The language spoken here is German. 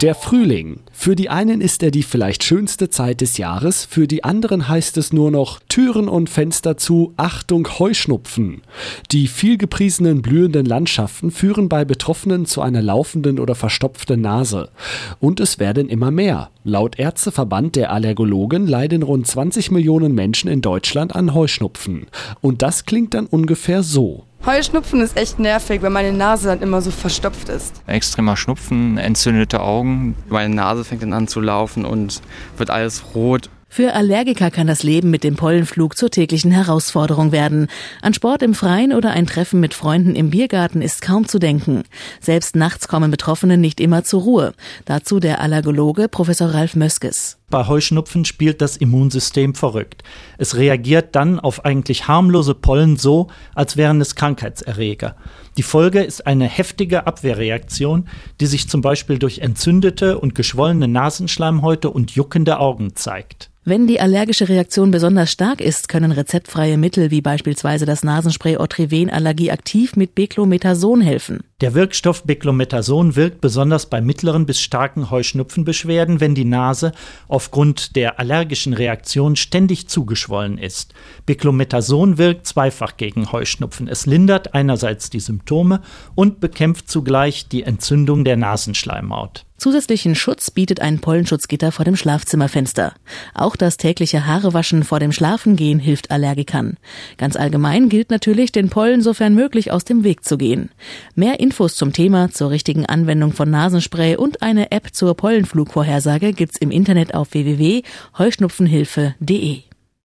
Der Frühling. Für die einen ist er die vielleicht schönste Zeit des Jahres, für die anderen heißt es nur noch Türen und Fenster zu, Achtung Heuschnupfen. Die vielgepriesenen blühenden Landschaften führen bei Betroffenen zu einer laufenden oder verstopften Nase. Und es werden immer mehr. Laut Ärzteverband der Allergologen leiden rund 20 Millionen Menschen in Deutschland an Heuschnupfen. Und das klingt dann ungefähr so. Heuschnupfen ist echt nervig, weil meine Nase dann immer so verstopft ist. Extremer Schnupfen, entzündete Augen. Meine Nase fängt dann an zu laufen und wird alles rot. Für Allergiker kann das Leben mit dem Pollenflug zur täglichen Herausforderung werden. An Sport im Freien oder ein Treffen mit Freunden im Biergarten ist kaum zu denken. Selbst nachts kommen Betroffene nicht immer zur Ruhe. Dazu der Allergologe Professor Ralf Möskes. Bei Heuschnupfen spielt das Immunsystem verrückt. Es reagiert dann auf eigentlich harmlose Pollen so, als wären es Krankheitserreger. Die Folge ist eine heftige Abwehrreaktion, die sich zum Beispiel durch entzündete und geschwollene Nasenschleimhäute und juckende Augen zeigt. Wenn die allergische Reaktion besonders stark ist, können rezeptfreie Mittel wie beispielsweise das Nasenspray Otriven Allergieaktiv mit Beclomethason helfen. Der Wirkstoff Beclomethason wirkt besonders bei mittleren bis starken Heuschnupfenbeschwerden, wenn die Nase aufgrund der allergischen Reaktion ständig zugeschwollen ist. Beclomethason wirkt zweifach gegen Heuschnupfen. Es lindert einerseits die Symptome und bekämpft zugleich die Entzündung der Nasenschleimhaut. Zusätzlichen Schutz bietet ein Pollenschutzgitter vor dem Schlafzimmerfenster. Auch das tägliche Haarewaschen vor dem Schlafengehen hilft Allergikern. Ganz allgemein gilt natürlich, den Pollen sofern möglich aus dem Weg zu gehen. Mehr Infos zum Thema, zur richtigen Anwendung von Nasenspray und eine App zur Pollenflugvorhersage gibt's im Internet auf www.heuschnupfenhilfe.de.